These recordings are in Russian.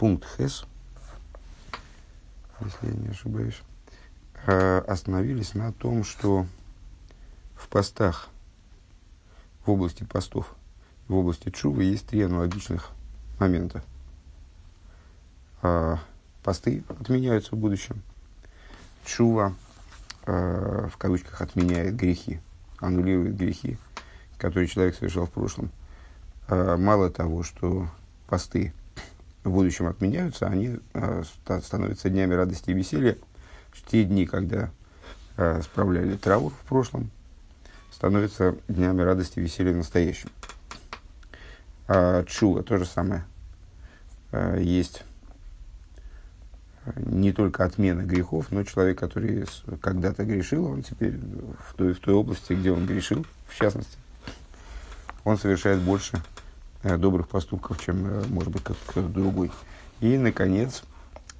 пункт Хес, если я не ошибаюсь, э, остановились на том, что в постах, в области постов, в области чувы есть три аналогичных момента. Э, посты отменяются в будущем. Чува, э, в кавычках, отменяет грехи, аннулирует грехи, которые человек совершал в прошлом. Мало того, что посты в будущем отменяются, они э, становятся днями радости и веселья. Те дни, когда э, справляли траур в прошлом, становятся днями радости и веселья в настоящем. А чува то же самое. Э, есть не только отмена грехов, но человек, который когда-то грешил, он теперь в той, в той области, где он грешил, в частности, он совершает больше Э, добрых поступков, чем, э, может быть, как другой. И, наконец,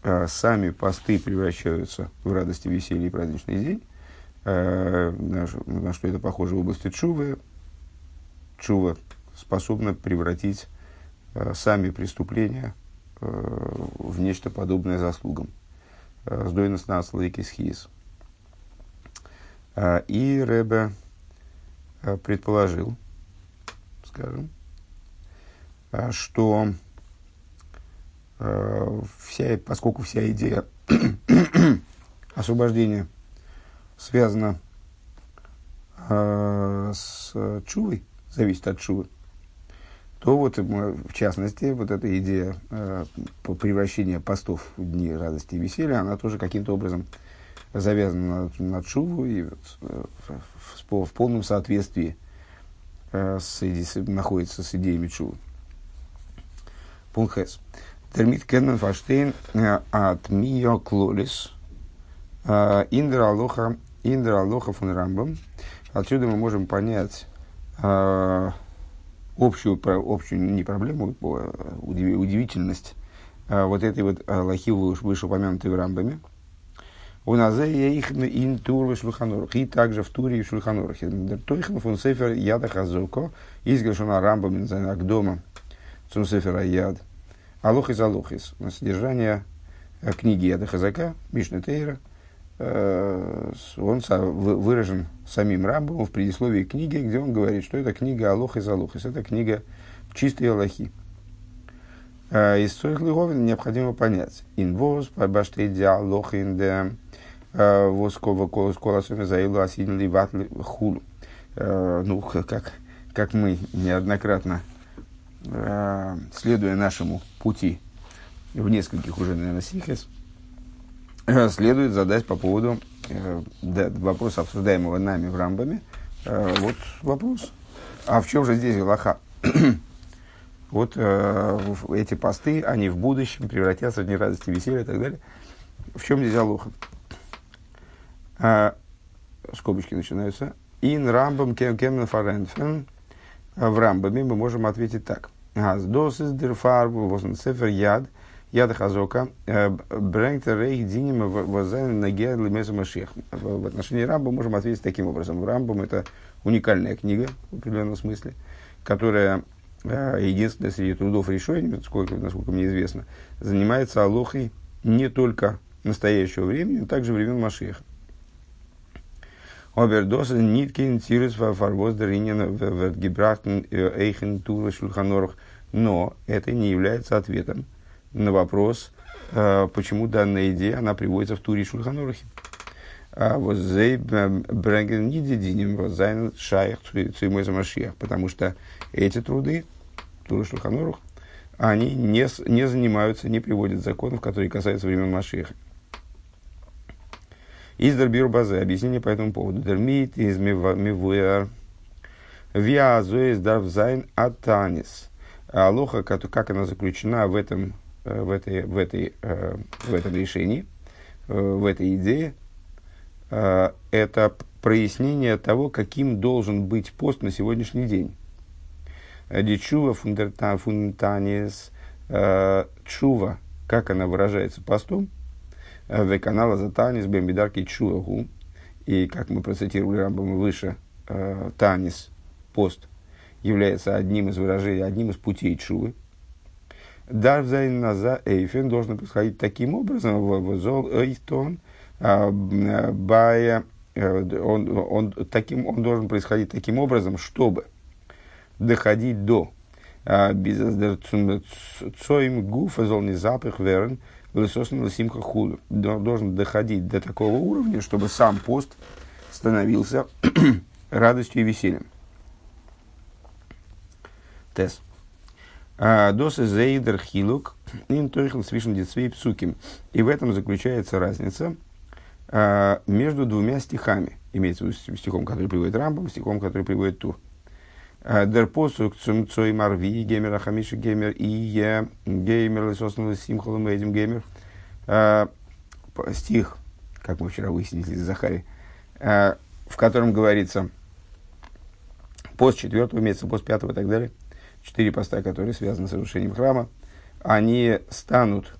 э, сами посты превращаются в радость, веселье и праздничный день. На что это похоже в области Чувы. Чува способна превратить сами преступления в нечто подобное заслугам. Сдойность на хиз. И Ребе предположил, скажем, Э, что э, вся, поскольку вся идея освобождения связана э, с чувой, зависит от чувы, то вот, в частности, вот эта идея по превращения постов в дни радости и веселья, она тоже каким-то образом завязана на, на чуву и вот, в, в, полном соответствии с, находится с идеями чувы. Пунхес. Термит кенмен фаштейн от мио клолис. Индра алоха, индра алоха фун рамбам. Отсюда мы можем понять uh, общую, общую не проблему, uh, удивительность вот этой вот лохи вышеупомянутой в рамбаме. У нас их интур в Шульханорах. И также в Туре и в Шульханорахе. Тойхан фун сефер яда хазоко. Изгашена рамбам дома Цунсефер Аяд, Алохис Алохис, на содержание э, книги Яда Хазака, Мишна Тейра, э, он выражен самим Рамбом в предисловии книги, где он говорит, что это книга Алохис Алохис, это книга чистой Аллахи. Э, из своих лиговин необходимо понять. Инвоз, пабаште диалог инде, воскова колосами заилу асин ливат хулу. Ну, как, как мы неоднократно следуя нашему пути в нескольких уже, наверное, сихес, э, следует задать по поводу э, да, вопроса, обсуждаемого нами в Рамбаме. Вот вопрос. А в чем же здесь лоха? вот эти посты, они в будущем превратятся в дни радости, веселья и так далее. В чем здесь алоха? скобочки начинаются. Ин рамбам кемен фаренфен в Рамбаме мы можем ответить так. Дос из дерфарбу возен цифр яд, яд хазока, брэнгт рейх диним возен наге лемесу машех. В отношении Рамбама можем ответить таким образом. Рамбам это уникальная книга в определенном смысле, которая э, единственная среди трудов решения, сколько, насколько мне известно, занимается алохой не только настоящего времени, но также времен Машеха. Обердоса ниткин тирус фарвоз даринен гибрахтен эйхен тула шульханорах. Но это не является ответом на вопрос, э, почему данная идея, она приводится в туре цуймой замашиях. Потому что эти труды, туры шульханорах, они не, не занимаются, не приводят законов, которые касаются времен Машиха. Издер бир базе. Объяснение по этому поводу. Дермит из мивуэр. Виазуэс дарвзайн атанис. Алоха, как она заключена в этом, э, в этой, в этой, э, в этом решении, э, в этой идее, это прояснение того, каким должен быть пост на сегодняшний день. Дичува фундантанис, чува, как она выражается постом, в канала за Танис Бембидарки Чуагу. И, как мы процитировали Рамбама выше, Танис, пост, является одним из выражений, одним из путей Чувы. Дарвзайн наза эйфен должен происходить таким образом, в эйтон, а, бая, э, он, он, таким, он должен происходить таким образом, чтобы доходить до а, цоим гуфа золни запах верн лысосн лысимха худу. Должен доходить до такого уровня, чтобы сам пост становился радостью и весельем. Тес. А, Досы зейдер хилук им тойхл свишен детсвей псуким. И в этом заключается разница а, между двумя стихами. Имеется в виду стихом, который приводит Рамбам, стихом, который приводит Тур. А, Дер посук цум цой марви геймер ахамиши геймер и е геймер лисосну симхолом этим геймер. Стих, как мы вчера выяснили из Захари, в котором говорится пост четвертого месяца, пост пятого и так далее – четыре поста, которые связаны с разрушением храма, они станут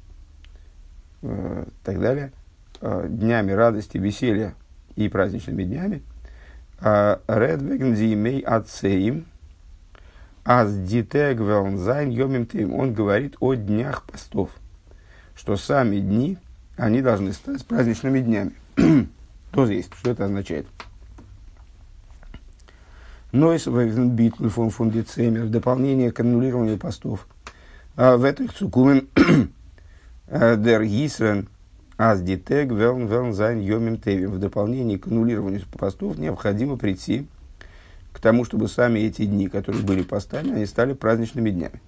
э, так далее, э, днями радости, веселья и праздничными днями. Редвеген зимей ацеим, аз дитег велнзайн йомим тим. Он говорит о днях постов, что сами дни, они должны стать праздничными днями. Тоже есть, что это означает. Нойс битл фон фон децемер, дополнение к аннулированию постов. А в этих цукумен дер гисрен аз дитег велн велн зайн йомим тевим. В дополнение к аннулированию постов необходимо прийти к тому, чтобы сами эти дни, которые были постами, они стали праздничными днями.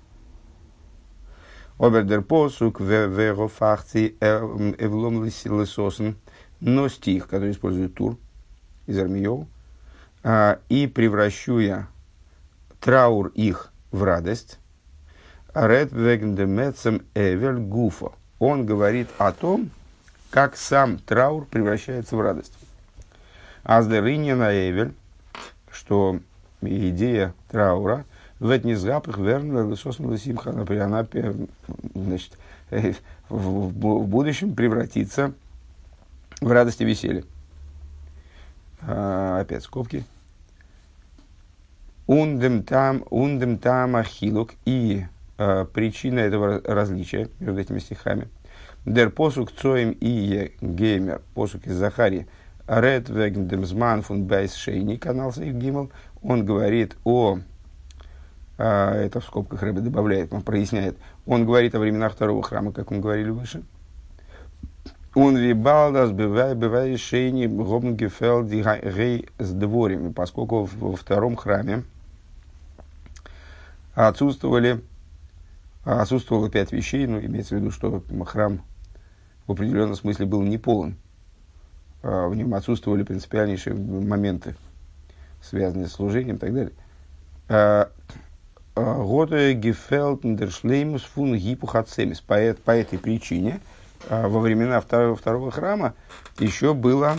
Обердер посук верофахци эвлом лисосен. Но стих, который использует тур из Армиева, а, и превращу я траур их в радость. Ред вегндемецем эвель гуфа. Он говорит о том, как сам траур превращается в радость. Аздеринья на эвель, что идея траура, в этнизгапах верно соснула симха, например, она значит, в, будущем превратится в радость и веселье. А, опять скобки. און דעם טעם, און דעם טעם החילוק. И э, причина этого различия между этими стихами. דער פסוק צום וגומר, פסוק из Захари, רעדט וועגן דעם זמן פון בית שני, כנ"ל סעיף גימל, он говорит о, э, это в скобках Рэбе добавляет, он проясняет, он говорит о временах второго храма, как мы говорили выше, он вибал das бывает шейни гобнгефел рей с дворями, поскольку во втором храме отсутствовали, отсутствовало пять вещей, ну, имеется в виду, что храм в определенном смысле был не полон. А в нем отсутствовали принципиальнейшие моменты, связанные с служением и так далее. А, а, Готе гефелтен дершлеймус фун гипухацемис. По этой причине – во времена второго, второго храма еще было,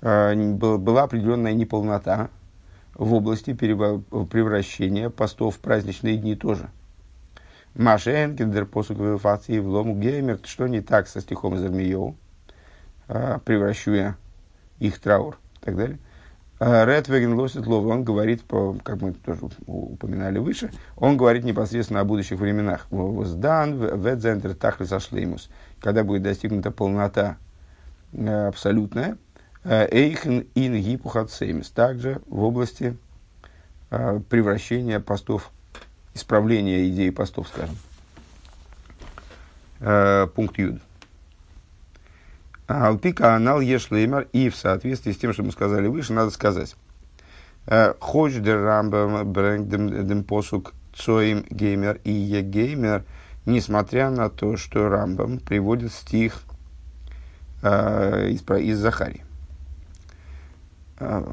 а, была определенная неполнота в области превращения постов в праздничные дни тоже. Машен, кендер посук в лому геймер, что не так со стихом из Армиеу, а, превращу я их траур и так далее. Редвеген лосит лов, он говорит, как мы тоже упоминали выше, он говорит непосредственно о будущих временах. Воздан, ведзентр тахлис ашлеймус когда будет достигнута полнота э, абсолютная, э, эйхен ин гипухацемис, также в области э, превращения постов, исправления идеи постов, скажем. Пункт Юд. Алпика анал ешлеймер, и в соответствии с тем, что мы сказали выше, надо сказать. Хоч дер рамбам брэнг дем посук цоим геймер и е геймер – несмотря на то, что Рамбам приводит стих э, из, из Захари. Э,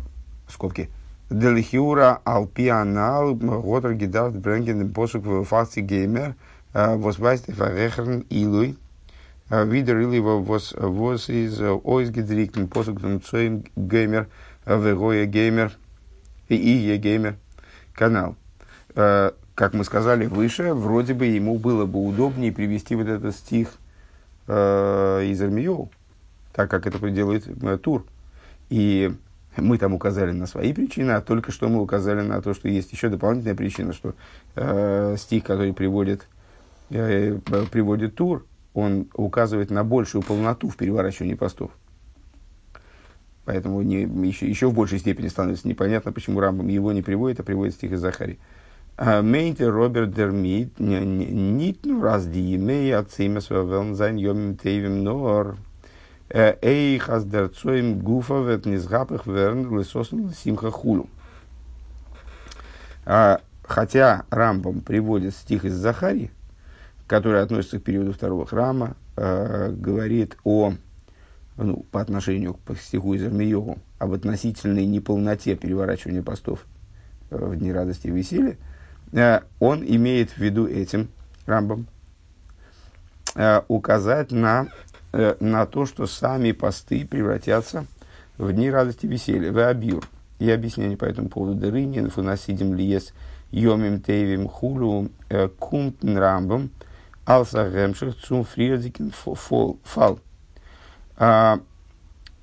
скобки. Делихиура алпианал готер гидат бренген посук в факти геймер возвайст фарехрен илуй видер или вос вос из ойс гидрикен посук цоим геймер вегоя геймер и ие геймер канал. Э, как мы сказали выше, вроде бы ему было бы удобнее привести вот этот стих э, из Армиоу, так как это делает э, Тур. И мы там указали на свои причины, а только что мы указали на то, что есть еще дополнительная причина, что э, стих, который приводит э, приводит Тур, он указывает на большую полноту в переворачивании постов. Поэтому не, еще, еще в большей степени становится непонятно, почему Рамбам его не приводит, а приводит стих из Захари. А, מיינט ער אבער דערמיט, ניט נאר אז די ימי הצומות וועלן זיין ימים טובים נאר, э, אויך אז דער צום גופא וועט נתהפך ווערן לששון ושמחה כולו. А, хотя Рамбам приводит стих из Захари, который относится к периоду второго храма, э, говорит о ну, по отношению к стиху из Армиеву, об относительной неполноте переворачивания постов э, в дни радости и веселья, он имеет в виду этим, Рамбом, э, указать на, на то, что сами посты превратятся в дни радости и веселья, в абьюр. И объяснение по этому поводу. Дырынин, фунасидим лиес, йомим тейвим хулу, кумтн рамбом, алса гемших цум фриердикин фал. А,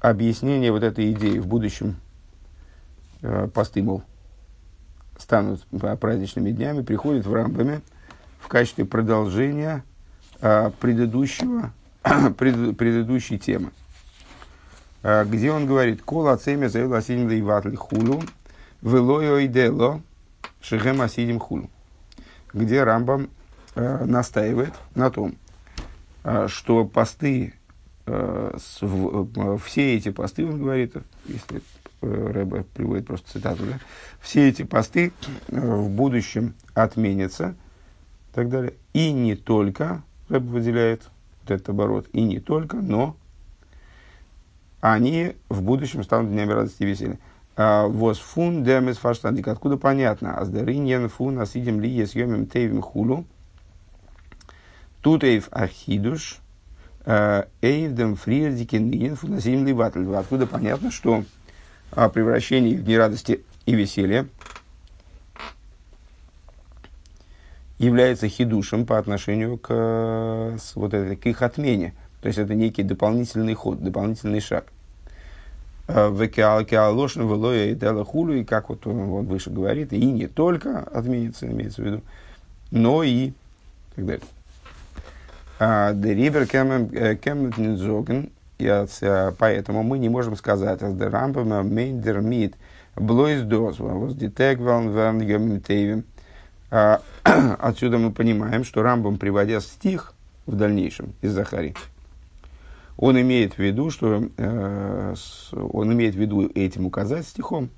объяснение вот этой идеи в будущем э, посты, мол, станут праздничными днями, приходит в Рамбаме в качестве продолжения э, предыдущего, пред, предыдущей темы, э, где он говорит «Кол ацеме заил асидим лейватли хулу, велойо идело шехем асидим хулу», где Рамбам э, настаивает на том, что посты все эти посты, он говорит, если э, Рэбе приводит просто цитату, да, все эти посты в будущем отменятся, и так далее. И не только, Рэбе выделяет вот этот оборот, и не только, но они в будущем станут днями радости и веселья. А, וואס פון דעם איז פארשטאנדיק. Откуда понятно? אז דער ענין פון עתידים להיות ימים טובים כולו. Тут эйв ахидуш – Эйвдем Фриердикен Инфуназим Ливатль. Откуда понятно, что о превращении в дни радости и веселья является хидушем по отношению к, вот этой, к их отмене. То есть это некий дополнительный ход, дополнительный шаг. וכהלשון ולא עוד אלא כולו, и как вот он, он выше говорит, и не только отменится, имеется в виду, но и так далее. דעריבער קען מען זאגן, поэтому мы не можем сказать, דער רמב"ם מיינט דערמיט блойз доз, was die Tegweln werden gemintevim. Отсюда мы понимаем, что Рамбам, приводя стих в дальнейшем из Захари, он имеет в виду, что э, он имеет в виду этим указать стихом,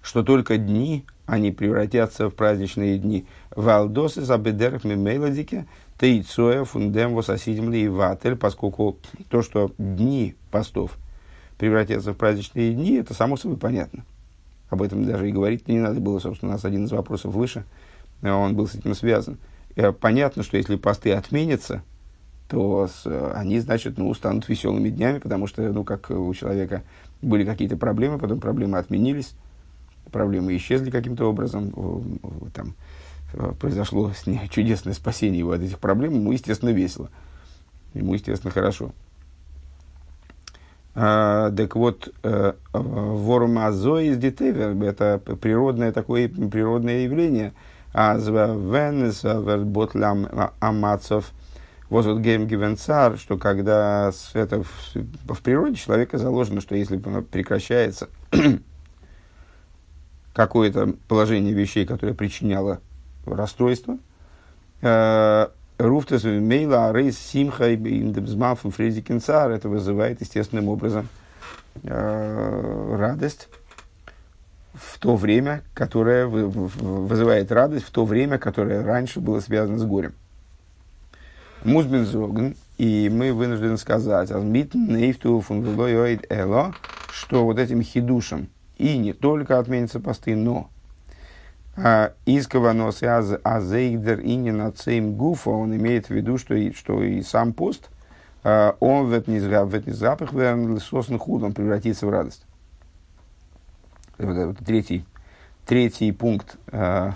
что только дни, они превратятся в праздничные дни. Валдосы забедерах мемейладике, Тейцоя фундем вососидим ли ватель, поскольку то, что дни постов превратятся в праздничные дни, это само собой понятно. Об этом даже и говорить не надо было, собственно, у нас один из вопросов выше, а он был с этим связан. Э, понятно, что если посты отменятся, то с, они, значит, ну, станут веселыми днями, потому что, ну, как у человека были какие-то проблемы, потом проблемы отменились, проблемы исчезли каким-то образом, там, Э, произошло с ней чудесное спасение его от этих проблем, ему, естественно, весело. Ему, естественно, хорошо. А, так вот, э, вормазо из детевер – это природное такое природное явление. Азва венес ботлям амацов вот гейм гивенцар, что когда это в, в природе человека заложено, что если прекращается какое-то положение вещей, которое причиняло расстройство. Э, Руфтес мейла рейс симха индебзмафом фрези кинцар. Это вызывает естественным образом э, радость в то время, которое вызывает радость в то время, которое раньше было связано с горем. Музбин зоген, и мы вынуждены сказать, что вот этим хидушем и не только отменятся посты, но а, из каванос азейдер и не на цейм гуфа, он имеет в виду, что и, что и сам пост, а, он в этот запах сосный худ, он превратится в радость. Вот, вот третий, третий пункт, а,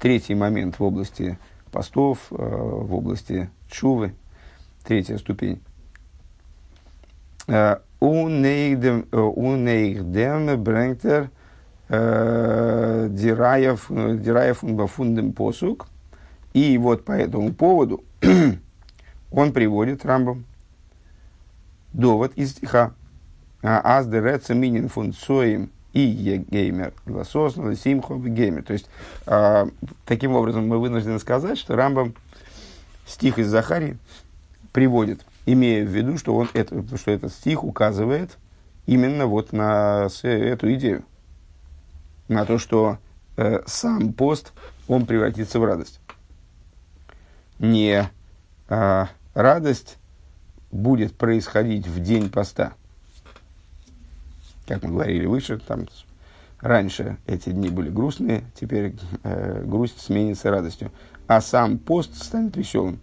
третий момент в области постов, в области чувы, третья ступень. Унейхдем брэнгтер Дираев Бафундем посук, И вот по этому поводу он приводит Рамбам довод из стиха. Аз дереца минин функцоем и егеймер лососно симхо геймер. То есть, а, таким образом, мы вынуждены сказать, что Рамбам стих из Захарии приводит, имея в виду, что, он это, что этот стих указывает именно вот на эту идею. На то, что э, сам пост, он превратится в радость. Не э, радость будет происходить в день поста. Как мы говорили выше, там раньше эти дни были грустные, теперь э, грусть сменится радостью. А сам пост станет веселым.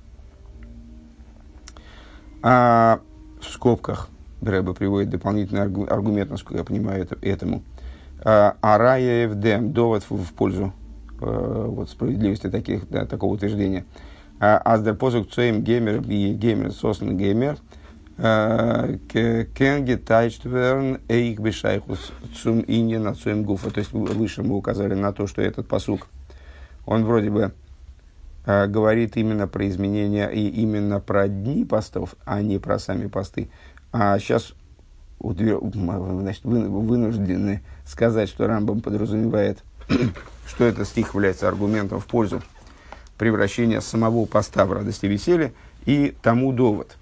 А в скобках Дреба приводит дополнительный аргумент, насколько я понимаю, это, этому. А, Арая Евдем, довод в, пользу э, вот, справедливости таких, да, такого утверждения – Аздер позук цоем геймер и геймер сосен геймер кен гетайчт верн эйх бешайхус цум инья на цоем гуфа. То есть выше мы указали на то, что этот посук, он вроде бы э, говорит именно про изменения и именно про дни постов, а не про сами посты. А сейчас значит, вынуждены сказать, что Рамбам подразумевает, что этот стих является аргументом в пользу превращения самого поста в радость и веселье, и тому довод,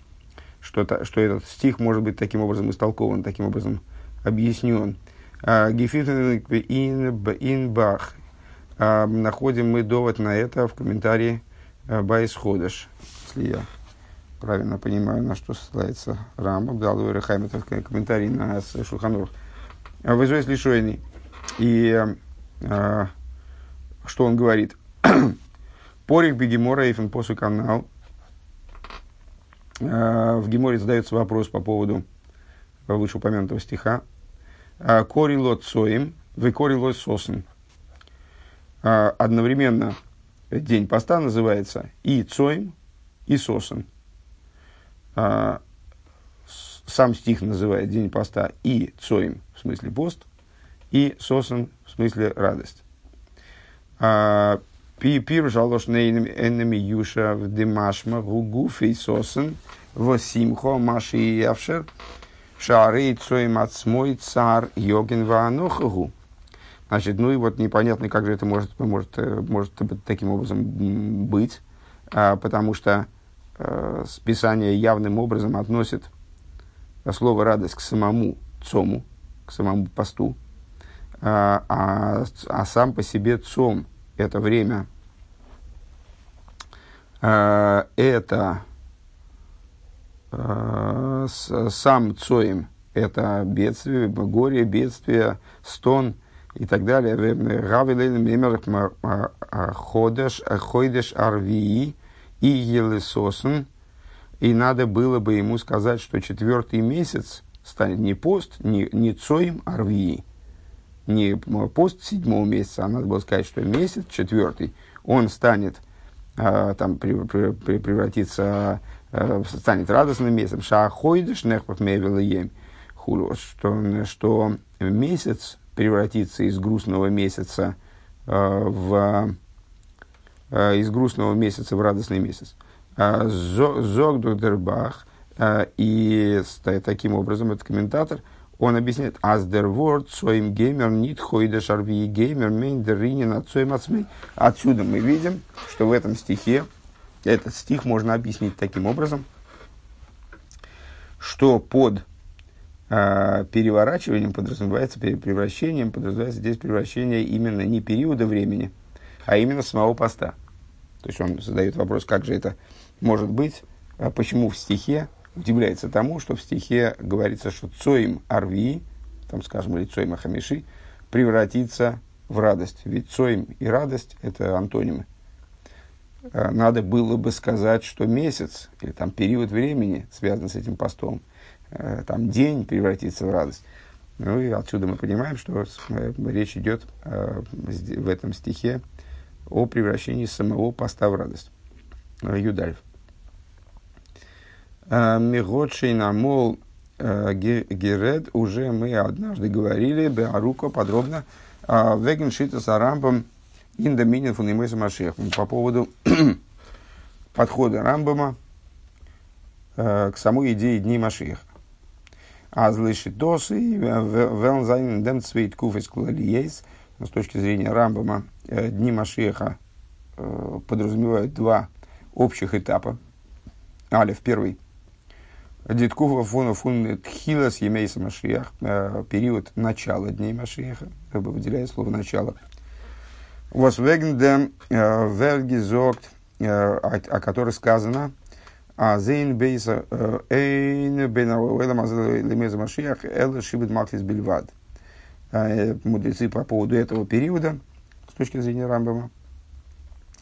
что, то, что этот стих может быть таким образом истолкован, таким образом объяснен. А, Инбах. А, находим мы довод на это в комментарии а, Байсходыш, если я правильно понимаю, на что ссылается Рама, дал Рехайм, это комментарий на Шуханур. Вызвать лишойный. И а, что он говорит? Порих бегемора и посу канал. Э, в Геморе задается вопрос по поводу вышеупомянутого стиха. «Э, Корило цоим, вы корило сосен. Э, одновременно день поста называется и цоим, и сосен. Сам стих называет день поста и цоим, в смысле пост, и сосен, в смысле радость. Пир жалош энами юша в демашма гугуфи сосен в симхо маши явшер шары цой мацмой цар йоген ваанохагу. Значит, ну и вот непонятно, как же это может, может, может таким образом быть, а, потому что а, Писание явным образом относит слово радость к самому цому, к самому посту, а, а, а сам по себе цом – это время, э, это э, сам Цоим, это бедствие, горе, бедствие, стон и так далее. Ходеш, ходеш арвии и елесосен. И надо было бы ему сказать, что четвертый месяц станет не пост, не, не цоим арвии, не пост седьмого месяца, а надо было сказать, что месяц четвертый, он станет, э, там, при, при, при, превратится, э, станет радостным месяцем. Шахойдыш нехпах ем что, что месяц превратится из грустного месяца э, в из грустного месяца в радостный месяц. Зог Дербах, и таким образом этот комментатор – он объясняет, word своим геймер нит хойда шарви геймер мейн дер ринин отцоем отсмей. Отсюда мы видим, что в этом стихе, этот стих можно объяснить таким образом, что под э, переворачиванием подразумевается, превращением подразумевается здесь превращение именно не периода времени, а именно самого поста. То есть он задает вопрос, как же это может быть, а почему в стихе удивляется тому, что в стихе говорится, что цоим арви, там, скажем, или цоим ахамиши, превратится в радость. Ведь цоим и радость – это антонимы. А, надо было бы сказать, что месяц или там период времени связан с этим постом, э, там день превратится в радость. Ну и отсюда мы понимаем, что э, речь идет в этом стихе о превращении самого поста в радость. Юдальф. Э, Миготший намол э, Геред уже мы однажды говорили, Беаруко подробно, э, Веген Шита с Арамбом Индоминин фунаймейса Машех. По поводу подхода Рамбама э, к самой идее Дней Машеха. А досы велнзайн дем цвейт куфес клалиейс. С точки зрения Рамбама, э, Дни Машеха э, подразумевают два общих этапа. Алиф первый. Диткува фона фун тхилас емейса Машиях. Период начала Дней Машеха. Выделяет слово начало. Dem Вергизокт, о которой сказано, а зейн бейса эйн бейн ауэлам лемеза машиях эл шибет маклис бельвад. Мудрецы по поводу этого периода, с точки зрения Рамбама,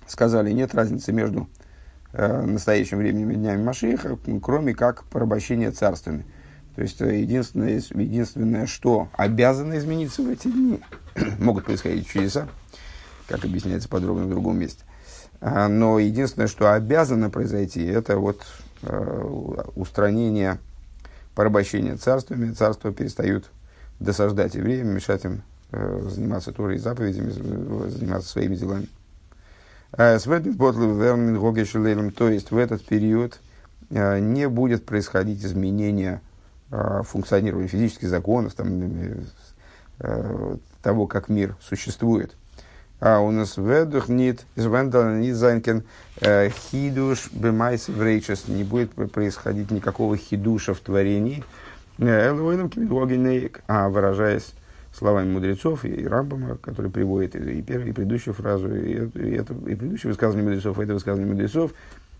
сказали, нет разницы между настоящим временем и днями Машиха, кроме как порабощения царствами. То есть единственное, единственное, что обязано измениться в эти дни, могут происходить чудеса, как объясняется подробно в другом месте. А, но единственное, что обязано произойти, это вот э, устранение порабощения царствами. Царства перестают досаждать евреям, мешать им э, заниматься Торой и заповедями, заниматься своими делами. А, то есть в этот период э, не будет происходить изменения функционирования физических законов, там, того, как мир существует – און עס וועט אויך ניט זיין קיין э, חידוש במעשה בראשית, не будет происходить никакого хидуша в творении, э, а выражаясь словами мудрецов и Рамбама, который приводит и первую, и предыдущую фразу, и, это, и предыдущее высказывание мудрецов, и это высказывание мудрецов,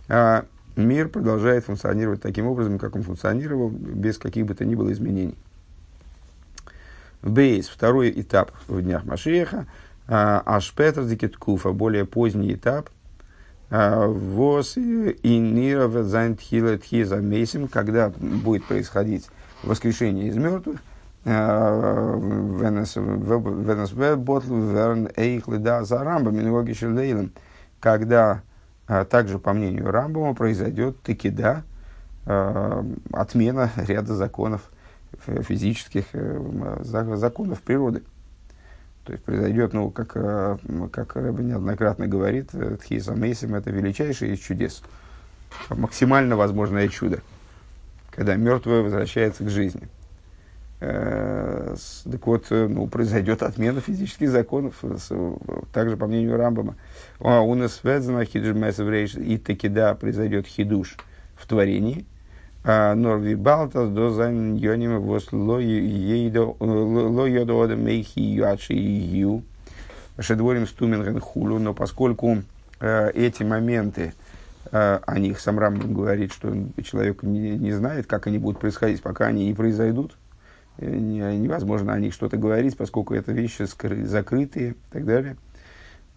а мир продолжает функционировать таким образом, как он функционировал, без каких бы то ни было изменений. Бейс, второй этап в днях Машеха, Ашпетр Дикеткуфа, более поздний этап. А, Вос и Нира Тхиза Мейсим, когда будет происходить воскрешение из мертвых. А, когда а, также по мнению Рамбома произойдет такида, отмена ряда законов физических э, законов природы. То есть произойдет, ну, как, э, как Рэбби неоднократно говорит, э, Тхиса Мейсим – это величайшее из чудес. Максимально возможное чудо, когда мертвое возвращается к жизни. Э, так вот, ну, произойдет отмена физических законов, также по мнению Рамбама. А у нас и таки да, произойдет хидуш в творении – נאר וויבאלד אז דאס זיינען ענינים וואס לא ידע אדם היאך יהיו עד שיהיו. שדברים סתומים הן כולו, но поскольку э, эти моменты, э, о них сам Рамбам говорит, что человек не, не знает, как они будут происходить, пока они не произойдут, э, невозможно о них что-то говорить, поскольку это вещи скры, закрытые и так далее –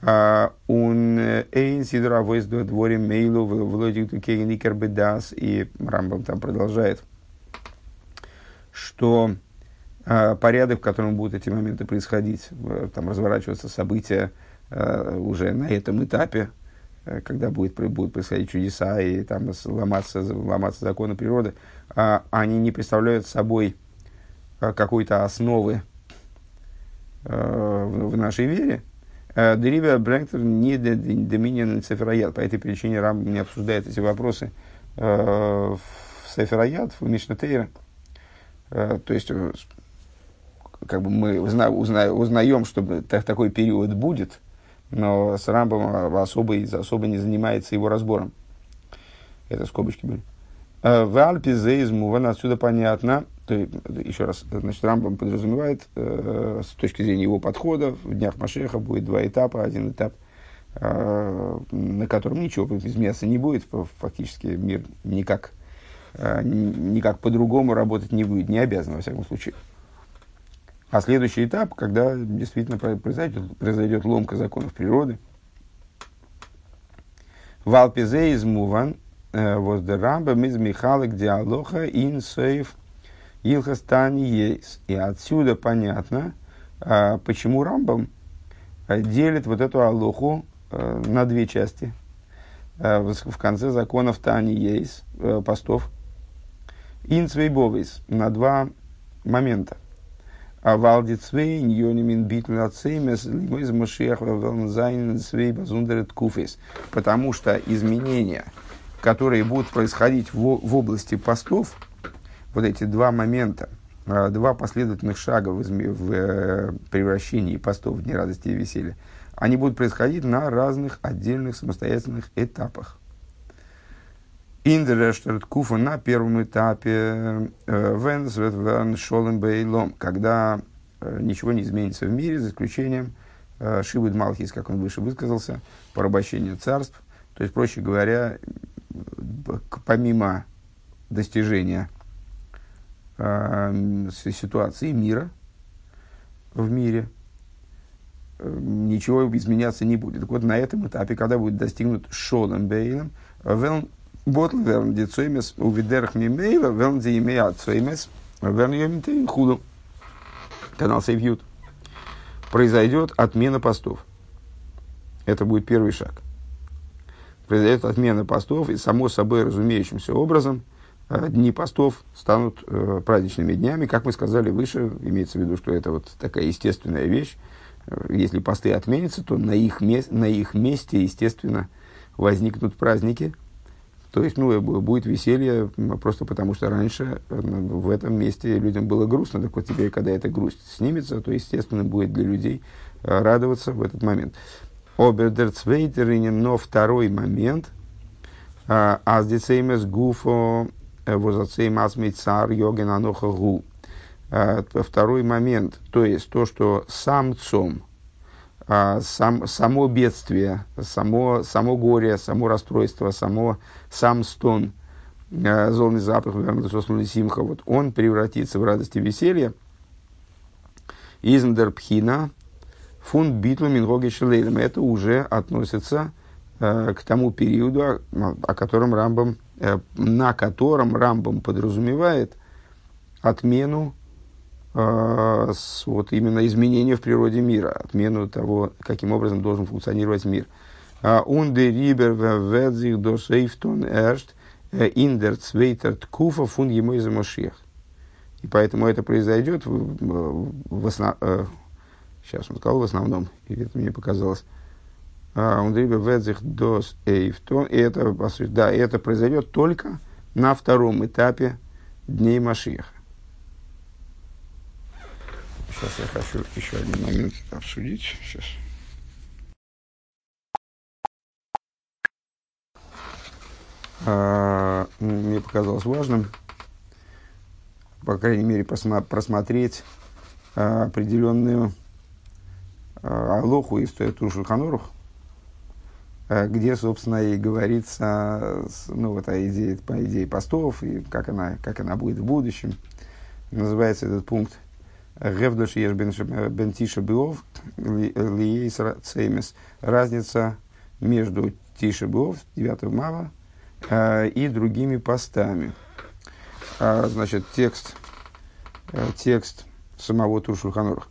Он эйн сидра до дворе мейлу владик никер бедас. И Рамбам там продолжает, что порядок, в котором будут эти моменты происходить, там разворачиваться события уже на этом этапе, когда будет, будут происходить чудеса и там ломаться, ломаться законы природы, они не представляют собой какой-то основы в нашей вере, Деривия Брэнктер не доминин цифрояд. По этой причине Рам не обсуждает эти вопросы э, в Сеферояд, в Мишнатейре. Э, то есть, э, как бы мы узна, узна, узнаем, что такой период будет, но с Рамбом особо, особо не занимается его разбором. Это скобочки были. В Альпе вон отсюда понятно, то, еще раз, значит, Рамбам подразумевает, э, с точки зрения его подхода, в днях Машеха будет два этапа. Один этап, э, на котором ничего изменяться не будет, фактически мир никак, э, никак по-другому работать не будет, не обязан, во всяком случае. А следующий этап, когда действительно произойдет, произойдет ломка законов природы. Валпизе из Муван, э, воздерамба, миз Михалык диалоха ин сейф – Илхастани есть. И отсюда понятно, а, почему Рамбам а, делит вот эту алоху а, на две части. В конце законов Тани есть постов. Инцвейбовис на два момента. А валди цвей ньонимин битл ацеймес лимойз машиах велнзайн свей базундерет куфес. Потому что изменения, которые будут происходить в, в области постов, вот эти два момента, а, два последовательных шага в, в э, превращении постов в дни радости и веселья, они будут происходить на разных отдельных самостоятельных этапах. Индерештерт куфа на первом этапе э, Венсвет Верн Шолем Бейлом, когда э, ничего не изменится в мире, за исключением Шибуд Малхис, как он выше высказался, порабощения царств. То есть, проще говоря, помимо достижения э, ситуации мира в мире, э, ничего изменяться не будет. Так вот, на этом этапе, когда будет достигнут шолом бейлем, ботл верн дицоймес увидерх мимейла, велн диемея цоймес, верн йомитейн худу. Канал Сейвьют. Произойдет отмена постов. Это будет первый шаг. Произойдет отмена постов, и само собой разумеющимся образом – Э, дни постов станут э, праздничными днями. Как мы сказали выше, имеется в виду, что это вот такая естественная вещь. Э, если посты отменятся, то на их, мес- на их месте, естественно, возникнут праздники. То есть, ну, будет веселье просто потому, что раньше э, в этом месте людям было грустно. Так вот теперь, когда эта грусть снимется, то, естественно, будет для людей радоваться в этот момент. Обердерцвейтеринен, но второй момент – Аздицеймес гуфо возацей масмей цар йоген аноха гу. А, второй момент, то есть то, что сам цом, а, сам, само бедствие, само, само горе, само расстройство, само, сам стон, а, золный запах, симха, вот он превратится в радость и веселье. Измдер пхина, фун битлу мингоги Это уже относится к тому периоду, о котором Рамбам Э, на котором Рамбам подразумевает отмену э, с, вот именно изменения в природе мира, отмену того, каким образом должен функционировать мир. Унде рибер ведзих до сейфтон эршт индер цвейтер ткуфа фун ему из И поэтому это произойдет в, в основ... Э, сейчас он сказал в основном, или это мне показалось, он дрибе ведзих дос эйфтон. И это, да, это произойдет только на втором этапе дней Машиха. Сейчас я хочу еще один момент обсудить. Сейчас. А, мне показалось важным, по крайней мере, просмотреть а, определенную а, алоху из Тушу Ханорух, Э, где, собственно, и говорится ну, вот, о идее, по идее постов и как она, как она будет в будущем. Называется этот пункт Гевдош еш бентиша биов лиейс цеймес. Разница между тиша биов, 9 мава, э, и другими постами. А, значит, текст, э, текст самого Туршульханорах.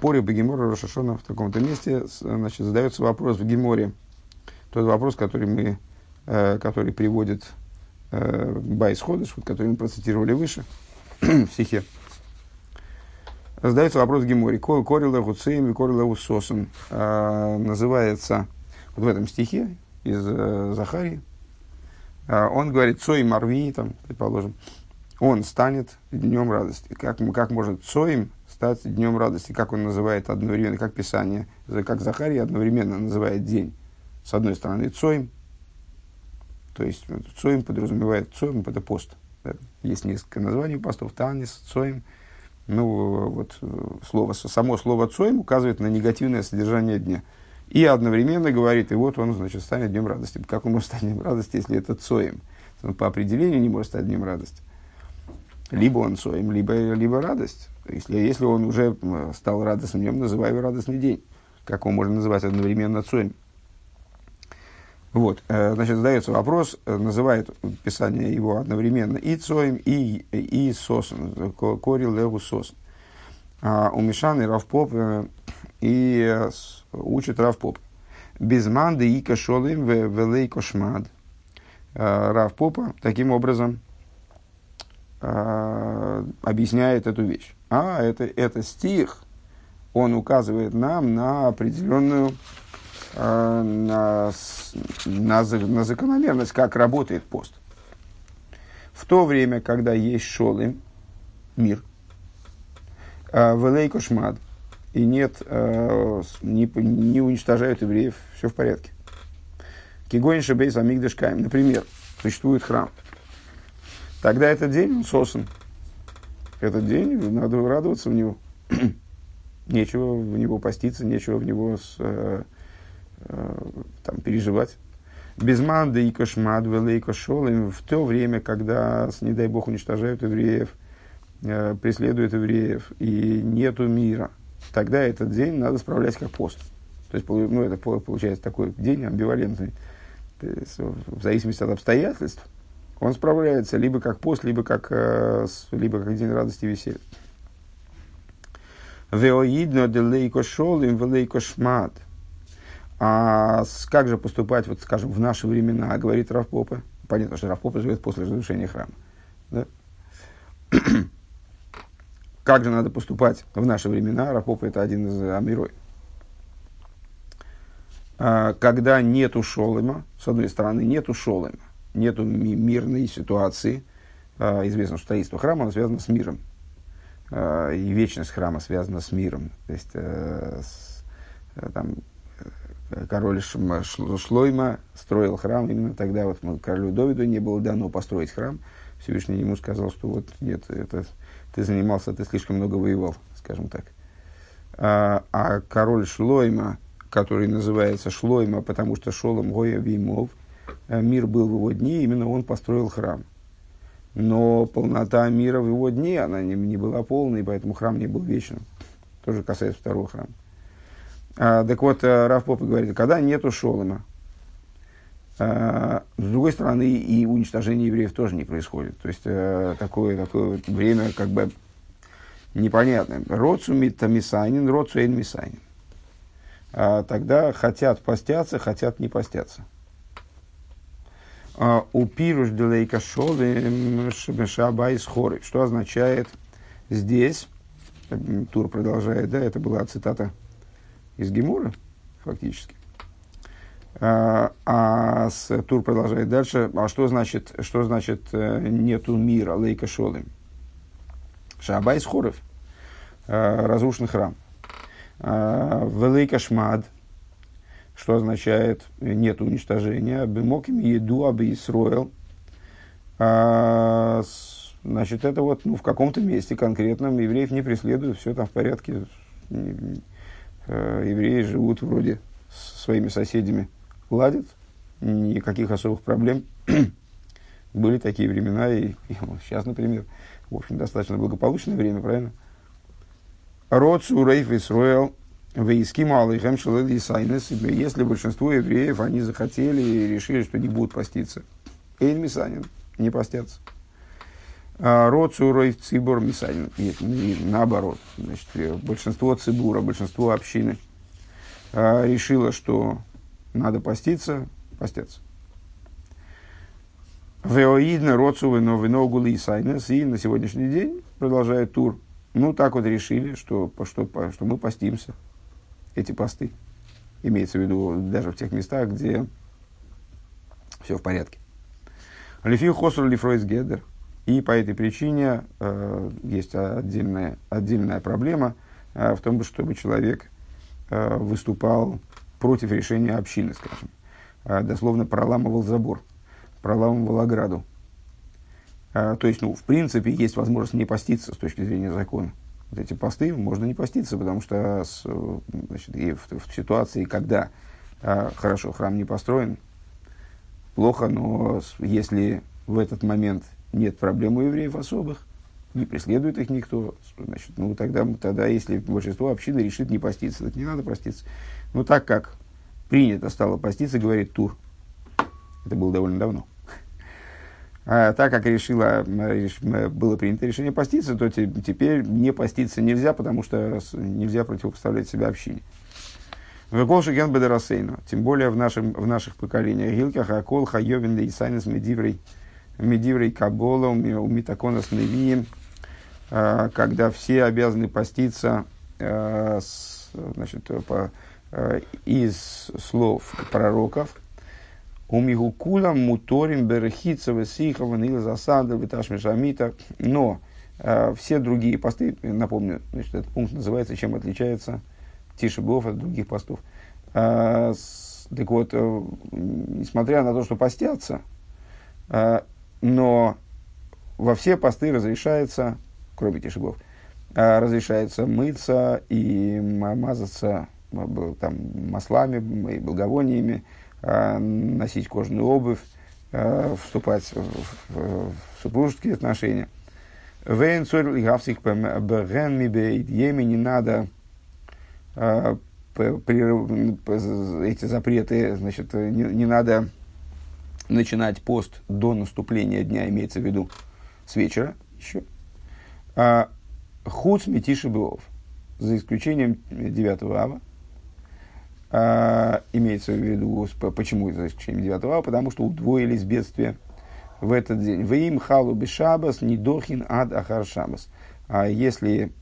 По Бегемора Рошашона в таком-то месте значит, задается вопрос в Геморе – тот вопрос, который, мы, э, который приводит э, Байс Ходыш, который мы процитировали выше, в стихе. Задается вопрос Гемори. Корила Гуцеем и Корила Усосом. Э, называется вот в этом стихе из э, Захарии. Э, он говорит Цой Марви, там, предположим, он станет днем радости. Как, как может Цоим стать днем радости? Как он называет одновременно, как Писание, как Захария одновременно называет день с одной стороны, цоим, то есть цоим подразумевает, цоим это пост. Есть несколько названий постов, танис, цоим. Ну, вот слово, само слово цоим указывает на негативное содержание дня. И одновременно говорит, и вот он, значит, станет днем радости. Как он может стать днем радости, если это цоим? Он по определению не может стать днем радости. Либо он цоим, либо, либо радость. Если, если он уже стал радостным днем, называй его радостный день. Как он может называть одновременно цоим? Вот, э, значит, задается вопрос, э, называет Писание его одновременно и Цоем, и, и Сосом, Корил Леву Сос. А у Мишаны Равпоп э, и учит Равпоп. Без манды и кашолым велей кошмад. Равпопа таким образом э, объясняет эту вещь. А это, это стих, он указывает нам на определенную э, на, на, на закономерность, как работает пост. В то время, когда есть шолым, мир, э, в кошмад, и нет, э, не, не уничтожают евреев, все в порядке. Кигонь шебейс амигдашкаем. Например, существует храм. Тогда этот день он сосан. Этот день надо радоваться в него. нечего в него поститься, нечего в него с, э, э, там, переживать. Безман да и кошмад, в то время, когда, не дай бог, уничтожают евреев, э, преследуют евреев, и нету мира, тогда этот день надо справлять как пост. То есть, ну, это получается такой день амбивалентный в зависимости от обстоятельств, он справляется либо как пост, либо как, э, либо как день радости и веселья. Веоидно делейко шолим велейко шмат. А как же поступать, вот, скажем, в наши времена, говорит Равпопа. Понятно, что Равпопа живет после разрушения храма. Да? как же надо поступать в наши времена? Равпопа это один из амирой. А, когда нету шолыма, с одной стороны, нету шолыма, нету ми- мирной ситуации, а, известно, что строительство храма связано с миром, а, и вечность храма связана с миром. То есть, э, э, там, э, король Шлойма строил храм, именно тогда вот королю Довиду не было дано построить храм. Всевышний ему сказал, что вот нет, это, ты занимался, ты слишком много воевал, скажем так. А, а король Шлойма, который называется Шлойма, потому что Шолом Гоя Вимов, э, мир был в его дни, именно он построил храм. Но полнота мира в его дни, она не, не была полной, поэтому храм не был вечным. Тоже касается второго храма. А, так вот, э, Раф Попа говорит, когда нету Шолома, а, с другой стороны, и уничтожение евреев тоже не происходит. То есть, а, такое, такое время как бы непонятное. Роцу мисанин, роцу мисанин а, тогда хотят постятся, хотят не постятся. А, у пируш делейка шолы шаба. Что означает здесь, Тур продолжает, да, это была цитата из Гемура, фактически. А, а с, Тур продолжает дальше. А что значит, что значит э, нету мира, лейка шолы? Шаба из хоров, э, разрушен храм. Велика шмад, что означает нет уничтожения. Бемоким еду абы Исроил. А, значит, это вот ну, в каком-то месте конкретном евреев не преследуют, все там в порядке. Э, евреи живут вроде с своими соседями, ладят, никаких особых проблем. Были такие времена, и, и сейчас, например, в общем, достаточно благополучное время, правильно? Роцу Рейф Исруэл Вейским Алейхем Сайнес, если большинство евреев, они захотели и решили, что не будут поститься. Эйн Мисанин, не постятся. А Роцу Рейф Цибор Мисанин, нет, наоборот. Значит, большинство цибура, большинство общины а, решило, что надо поститься, постятся. Веоидна Роцу Вино Вино Гули Сайнес, и на сегодняшний день продолжает тур ну, так вот решили, что, что, что мы постимся эти посты. Имеется в виду даже в тех местах, где все в порядке. Лифил Хосур Лифройс Гедер. И по этой причине э, есть отдельная, отдельная проблема э, в том, чтобы человек э, выступал против решения общины, скажем. Э, дословно проламывал забор, проламывал ограду. А, то есть, ну, в принципе, есть возможность не поститься с точки зрения закона. Вот эти посты можно не поститься, потому что с, значит, и в, в ситуации, когда а, хорошо, храм не построен, плохо, но если в этот момент нет проблем у евреев особых, не преследует их никто, значит, ну, тогда, тогда если большинство общины решит не поститься, так не надо поститься. Но так как принято стало поститься, говорит Тур, это было довольно давно, а, так как решила, было принято решение поститься, то теперь не поститься нельзя, потому что нельзя противопоставлять себя общине. Веколши ген бедерасейну, тем более в, нашем, в наших поколениях. Гилках акол хайовин исайнес медиврей Медиврей Кабола, у Митаконас Невием, когда все обязаны поститься значит, по, из слов пророков, у Мигукула Муторим Берехицева Сихова Нила Засада Виташмишамита. Но э, все другие посты, напомню, значит, этот пункт называется «Чем отличается Тишебов от других постов». Э, так вот, э, несмотря на то, что постятся, э, но во все посты разрешается, кроме Тишебов, э, разрешается мыться и мазаться э, там, маслами и благовониями, Э, носить кожаную обувь, вступать в, супружеские отношения. Вейн цорь гавсик не надо эти запреты, значит, не, не надо начинать пост до наступления дня, имеется в виду с вечера еще. А, Худ метиши за исключением 9 ава, а, имеется в виду, почему за исключением 9 ава, потому что удвоились бедствия в этот день. В им халу бешабас недохин ад ахар шабас. А если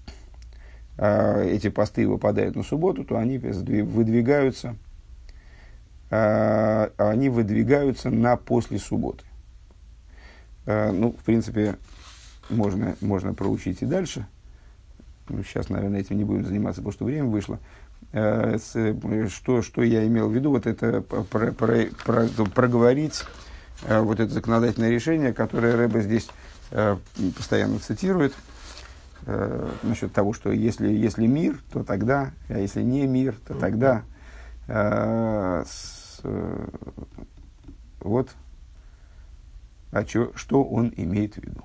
а, эти посты выпадают на субботу, то они выдвигаются, а, они выдвигаются на после субботы. А, ну, в принципе, можно, можно проучить и дальше. Ну, сейчас, наверное, этим не будем заниматься, потому что время вышло. Э, что, что я имел в виду, вот это про, про, про, проговорить э, вот это законодательное решение, которое Рэба здесь э, постоянно цитирует, насчет того, что если, если мир, то тогда, а если не мир, то тогда. Вот а чё, что он имеет в виду.